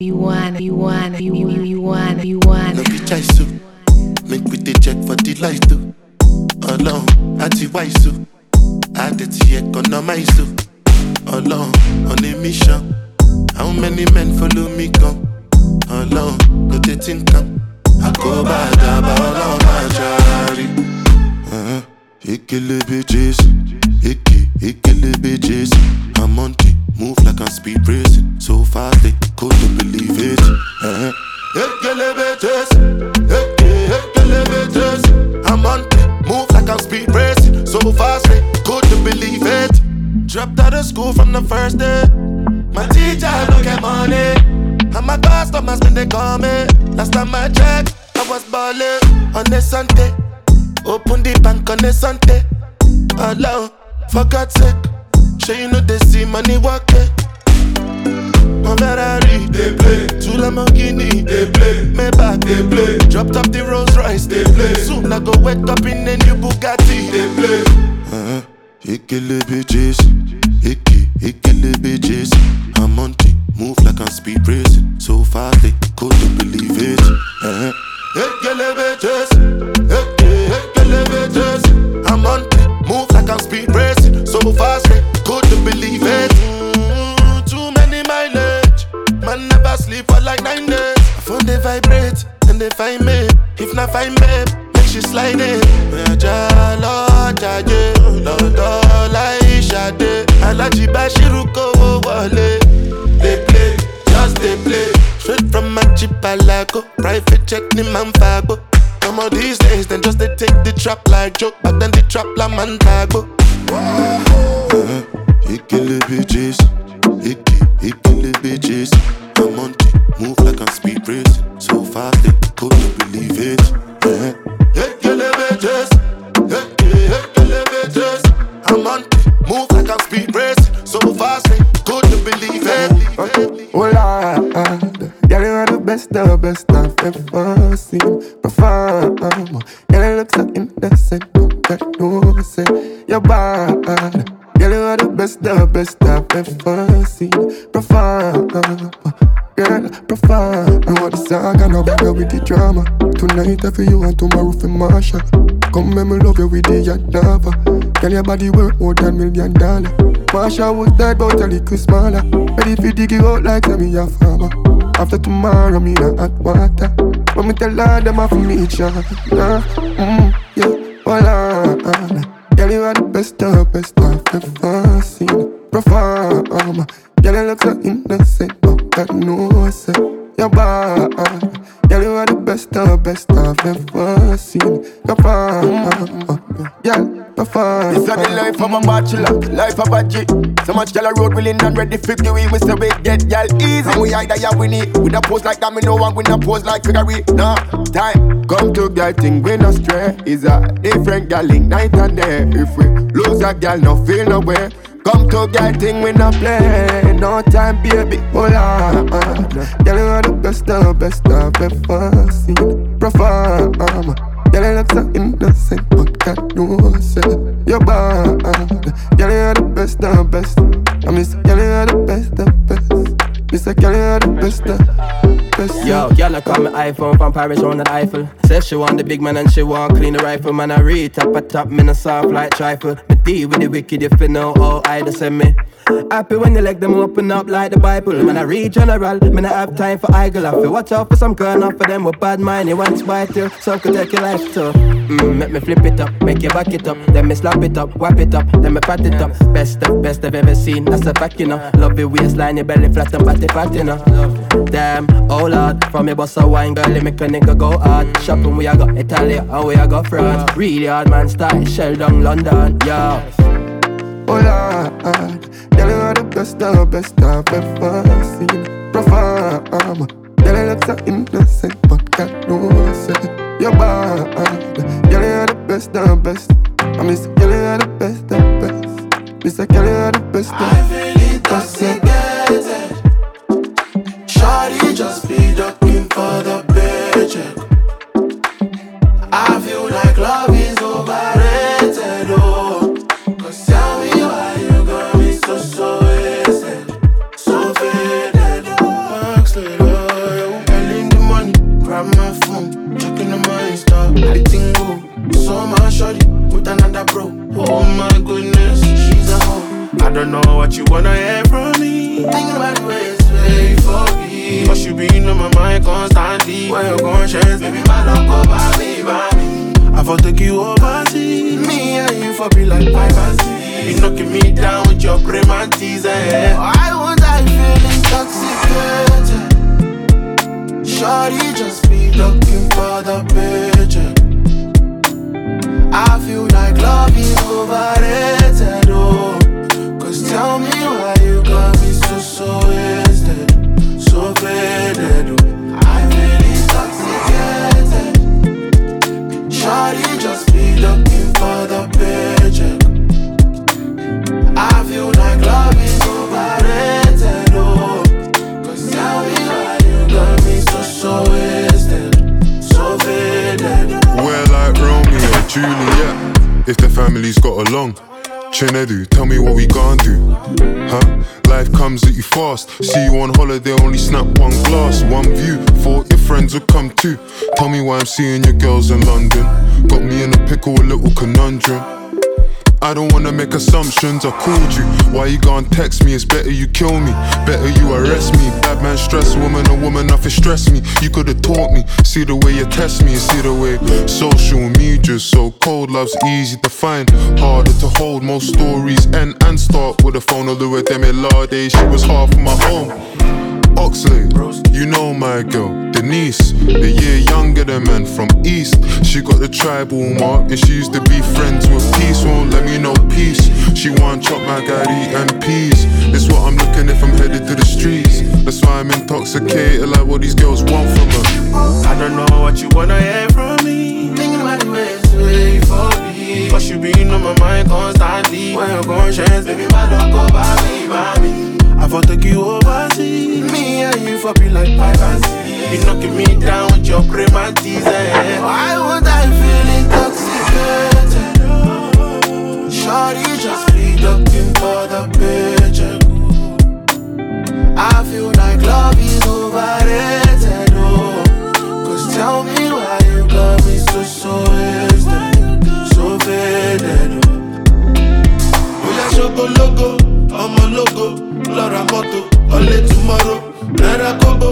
You want, you want, you you you want, you want. No be choice so Make we dey check for the light too Ọlọ́run àti wáìsù Àdètí economize o Ọlọ́run on a mission How many men follow me come? Ọlọ́run kò tètè nǹkan Àkóbá àdàbà ọlọ́run máa ṣàárì. Ekelebe Jésù, Eke, Ekelebe Jésù. I'm on the move like I'm speed racing. So fast they couldn't believe it. Uh-huh. I'm on move like I'm speed racing. So fast they couldn't believe it. Dropped out of school from the first day. My teacher don't get money. And my customers when they call. Last time I checked, I was balling on a Sunday. Open the bank on a Sunday. Alone, for God's sake. Sure you know they see money walking. My Ferrari, they play. Two Lamborghini, they play. Maybach, they play. Dropped off the Rolls Royce, they play. Soon I go wake up in a new Bugatti, they play. Uh-huh. Ekelebe Jésù, Eke, Ekelebe Jésù. I'm on the move like I'm speed racing. So fast they couldn't believe it. Uh-huh. Ekelebe Jésù, Alájí Báṣírù kówó wọlé. They play, just they play. Straight from my Palago, private jet ni man fago. Some of these days, then just they take the trap like joke, but then the trap la man tago. Uh-huh. Ekelebe Jésù, Eke, Ekelebe Jésù. I'm on the move like I'm speed racing. So fast they couldn't believe Oh Lord, girl, you are the best, the best I've ever seen. Perform, girl, you look so innocent, don't get no say you're bad. Girl, you are the best, the best I've ever seen. Perform, girl. I want the saga, no bother with the drama. Tonight I feel you and tomorrow for Marsha. Come make me love you with the Yadava. Girl, your body worth more than million dollar. Marsha was dead, but a little smaller. Ready for dig you out like me a farmer. After tomorrow, me a hot water. When me tell her them off me each other. Mm, yeah, voila. Girl, you are the best, of best I've ever seen. Perform. Girl, you look so innocent, it. You're bad. Girl, you are the best, the best I've ever seen. Perform. Yeah, perform. This is the life of a bachelor, life of a G. So much gal a road willing and ready for the we say we get gal easy. And we either ya win it with a pose like that, me no one win a pose like figure Nah, time come to girl thing we no stray. Is a different gal link night and day. If we lose a gal, no feel no way. Come to girl thing we no play. No time, baby. Hold on. Girl, you are the best, the best I've ever seen. Perform. Girl, you look so innocent, but God knows it. You're bad. Girl, you are the best, the best. I miss, girl, you are the best, the best. Miss, girl, you are the best, the Yo, girl, I call me iPhone from Paris round the Eiffel. Says she want the big man and she want clean the rifle. Man, I read top a top, me no soft like trifle. Me deal with the wicked if you know how I just send me. Happy when you let them open up like the Bible. Man, I read general, me I have time for idle. I feel watch out for some girl, not for them with bad mind. You want to bite you, some could take your life too. Mm, make me flip it up, make you back it up. Then me slap it up, wrap it up, then me pat it up. Best of best I've ever seen, that's a fact, you know. Love your waistline, your belly flat and body fat, you know. Damn, oh lord, from me bust a wine, girl, you make a nigga go hard. Shopping, we a go Italy, and we a go France. Really hard man style, shell down London, yo. Oh Lord, girl, you are the best, the best I've ever seen. Perform, girl, you look so innocent, but God knows it. You're bad, girl, you are the best, the best. I miss, girl, you are the best, the best. Miss, girl, you are the best, the I feel intoxicated. Shawty just family's. Chinedu, tell me what we gon' do. Huh? Life comes at you fast. See you on holiday, only snap one glass, one view. Thought your friends would come too. Tell me why I'm seeing your girls in London. Got me in a pickle, a little conundrum. I don't wanna make assumptions. I called you. Why you gonna text me? It's better you kill me. Better you arrest me. Bad man stress woman, a woman nothing stress me. You could've taught me. See the way you test me, see the way social media so cold. Love's easy to find, harder to hold. Most stories end and start with a phone. Although with them in she was half my home. Oxley, you know my girl, Denise. A year younger than men from East. She got the tribal mark and she used to be friends with peace. Won't let me know peace. She want chop my gari and peas. It's what I'm looking if I'm headed to the streets. That's why I'm intoxicated, like what these girls want from her. I don't know what you wanna hear from me. Thinking about the ways to wait for me. Cause you been on my mind constantly. When you're conscious, baby, my love go by me, by me. I for take you overseas. Me and you for be like five and six. You knocking me down with your cream and tease. Eh? Why would I feel intoxicated? Shorty just be looking for the paycheck. I feel like love is overrated. Oh, cause tell me why you got me so so wasted, so faded. Oh, oh yeah, choco ọmọ lógo lọ́ra mọ́tò ọ̀lẹ́ tomorrow náírà kóbó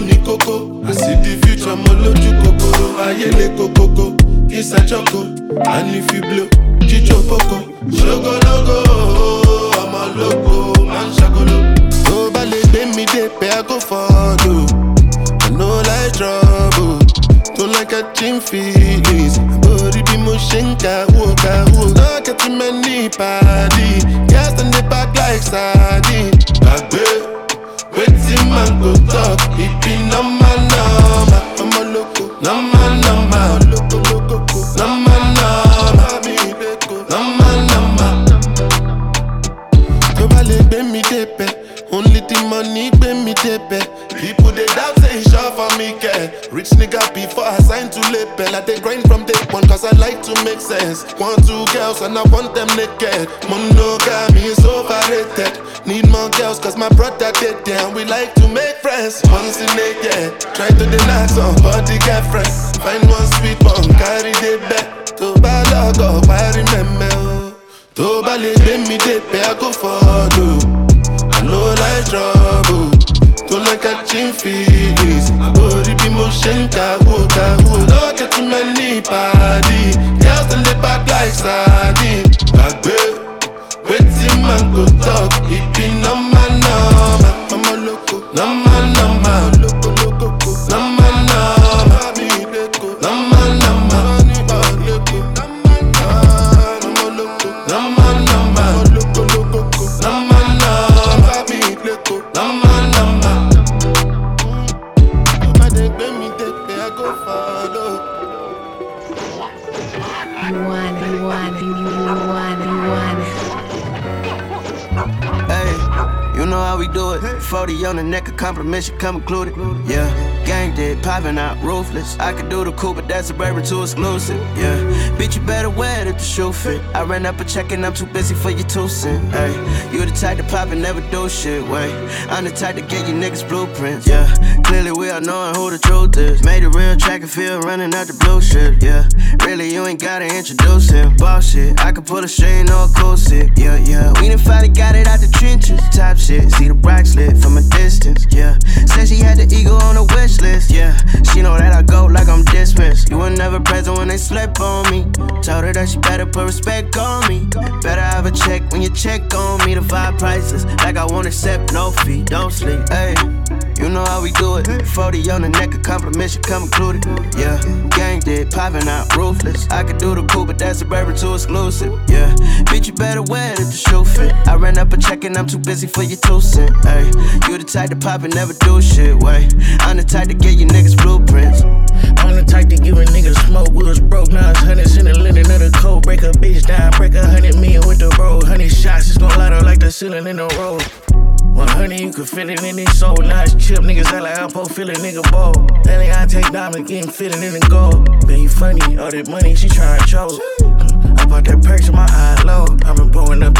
money koko. I see the future, mo lójú kòkòrò. Ayé le kokoko, kiss a choco. And if you blow, chicho koko. To label. I dey grind from day one cause I like to make sense. One, two girls and I want them naked. Monogamy is overrated. Need more girls cause my brother dead down. We like to make friends once in a year. Try to deny somebody get friends. Find one sweet one, carry the bed. To bá lọ́gọ̀ wá rí mẹ́mẹ́ o. Tó bá lè gbé mi dé pé I go follow. I know like trouble. Don't like catching feelings. Àbórí bí mo ṣe ń kàwó kàwó. Lọ́kẹ́ tí mẹ́ ní. Girls dey lay back like sardine. Gbàgbé, wetin man go talk? Ìbí nọ́mà nọ́mà. Ọmọ lóko, nọ́mà nọ́mà. It. 40 on the neck, a compliment should come included. Yeah. Gang it, popping out, ruthless. I could do the cool, but that's a suburban too exclusive. Yeah, bitch, you better wear it if the shoe fit. I ran up a check and I'm too busy for your two cent. Hey, you the type to pop and never do shit. Wait, I'm the type to get you niggas blueprints. Yeah, clearly we are knowing who the truth is. Made a real track and field running out the blue shit. Yeah, really you ain't gotta introduce him. Boss shit, I can pull a string or a cool shit. Yeah, yeah, we done finally got it out the trenches. Top shit, see the bracelet from a distance. Yeah, said she had the ego on the wish Yeah, she know that I go like I'm dismissed. You were never present when they slept on me. Told her that she better put respect on me. Better have a check when you check on me. The five prices, like I won't accept no fee. Don't sleep, hey. You know how we do it. 40 on the neck, a compliment should come included. Yeah, gang did, popping out, ruthless. I could do the cool, but that's a suburban too exclusive. Yeah, bitch, you better wear it if the shoe fit. I ran up a check and I'm too busy for your two cent. Hey, you the type to pop and never do shit. Wait, I'm the type to get you niggas blueprints. I'm the type to give a nigga smoke. We was broke, now it's hundreds in the linen of the coat. Break a bitch down, break a hundred million with the road. Hundred shots, it's gon' light up like the ceiling in the road. 100, you can feel it in his soul. Nice chip, niggas act like I'm supposed feel a nigga bold. Lately, I take diamonds, getting fitted in the gold. You funny, all that money, she tryna choke. I bought that perks in my eye low. I've been blowing up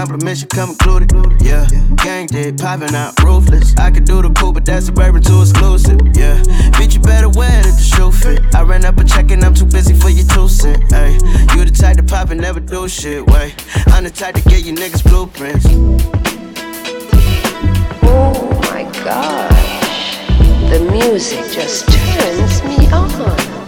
on the a compliment should come included. Yeah, gang did, popping out, ruthless. I could do the cool, but that's a suburban too exclusive. Yeah, bitch, you better wear it if the shoe fit. I ran up a check and I'm too busy for your two cent. Hey, you the type to pop and never do shit. Wait, I'm the type to get you niggas blueprints. Oh my gosh. The music just turns me on.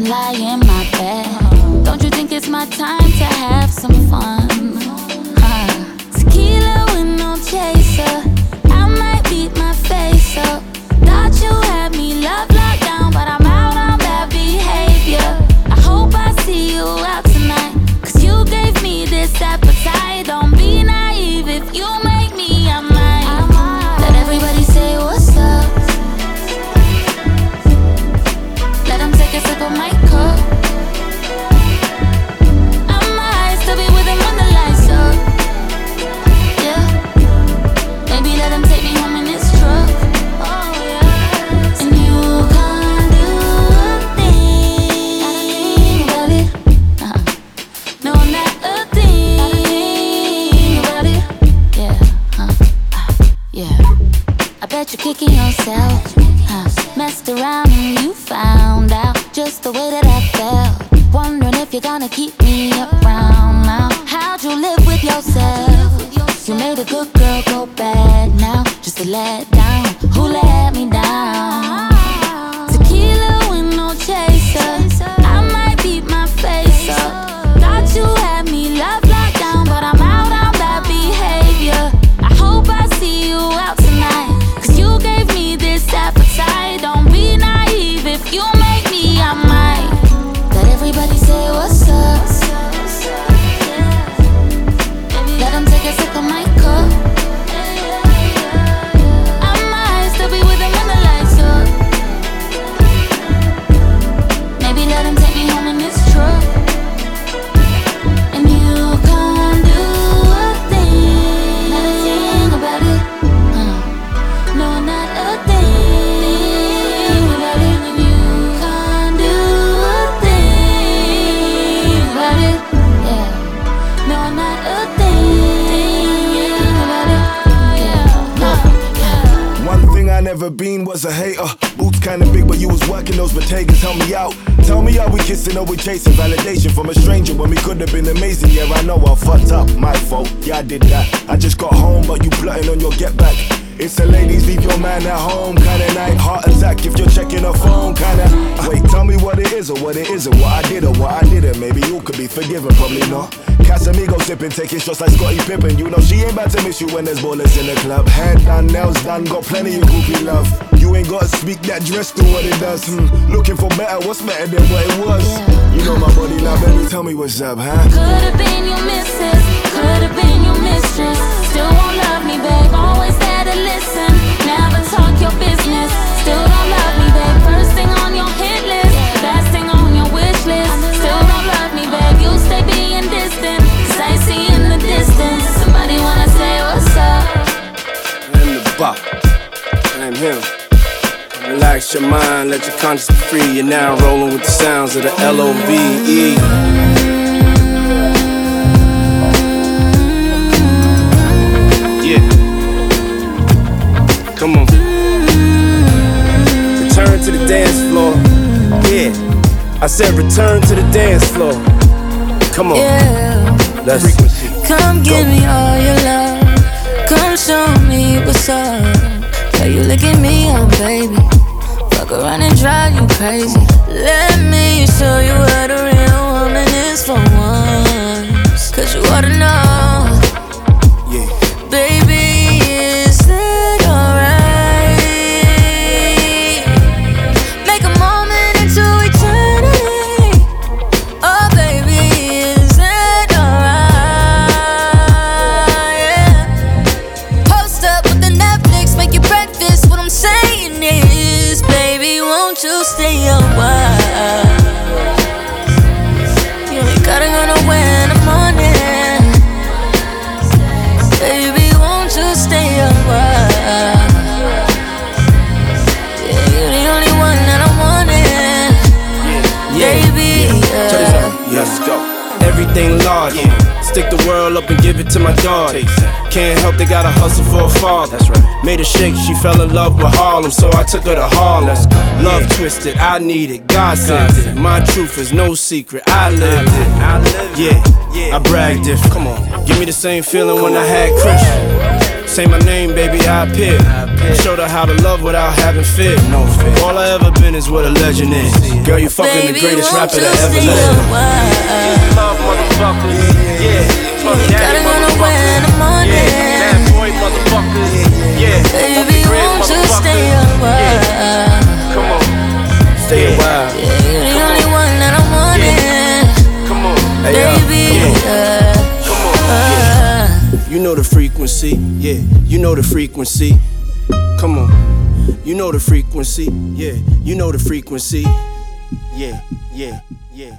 And lie in my bed. Don't you think it's my time to have some fun? Huh. Tequila with no chaser, I might beat my face up. Good girl go bad now. Just to let down. Who let me down? Tequila with no chaser. I might beat my face up. Thought you had Help me out. Tell me, are we kissing or we chasing validation from a stranger when we could have been amazing? Yeah, I know I fucked up, my fault. Yeah, I did that. I just got home, but you plotting on your get back. It's a ladies, leave your man at home, kinda night. Heart attack if you're checking her phone, kinda. Wait, tell me what it is or what it isn't, what I did or what I didn't. Maybe you could be forgiven, probably not. Casamigo sipping, taking shots like Scottie Pippen. You know she ain't about to miss you when there's ballers in the club. Hair done, nails done, got plenty of groupie love. You ain't gotta speak that dress to what it does. Hmm. Looking for better, what's better than what it was? You know my body now, baby, tell me what's up, huh? Could've been your missus, could've been Relax your mind, let your conscience be free. You're now rolling with the sounds of the L O V E. Yeah. Come on. Return to the dance floor. Yeah. I said return to the dance floor. Come on. Yeah. Let's Come give me all your love. Come show me what's up. Girl, you licking me up, baby. Fuck around and drive you crazy. Let me show you what a real woman is for once. Cause you ought to know. Give it to my daughter. Can't help they gotta hustle for a father. That's right. Made a shake, she fell in love with Harlem, so I took her to Harlem. Love twisted, I need it, God sent it. My truth is no secret, I lived it. Yeah, I bragged if. Come on, give me the same feeling when I had Chris. Say my name, baby, I appear. Showed her how to love without having fear. No fear. All I ever been is what a legend is. Girl, you fucking the greatest rapper you that ever lived. Know the frequency, yeah. You know the frequency. Come on, you know the frequency, yeah. You know the frequency, yeah, yeah, yeah.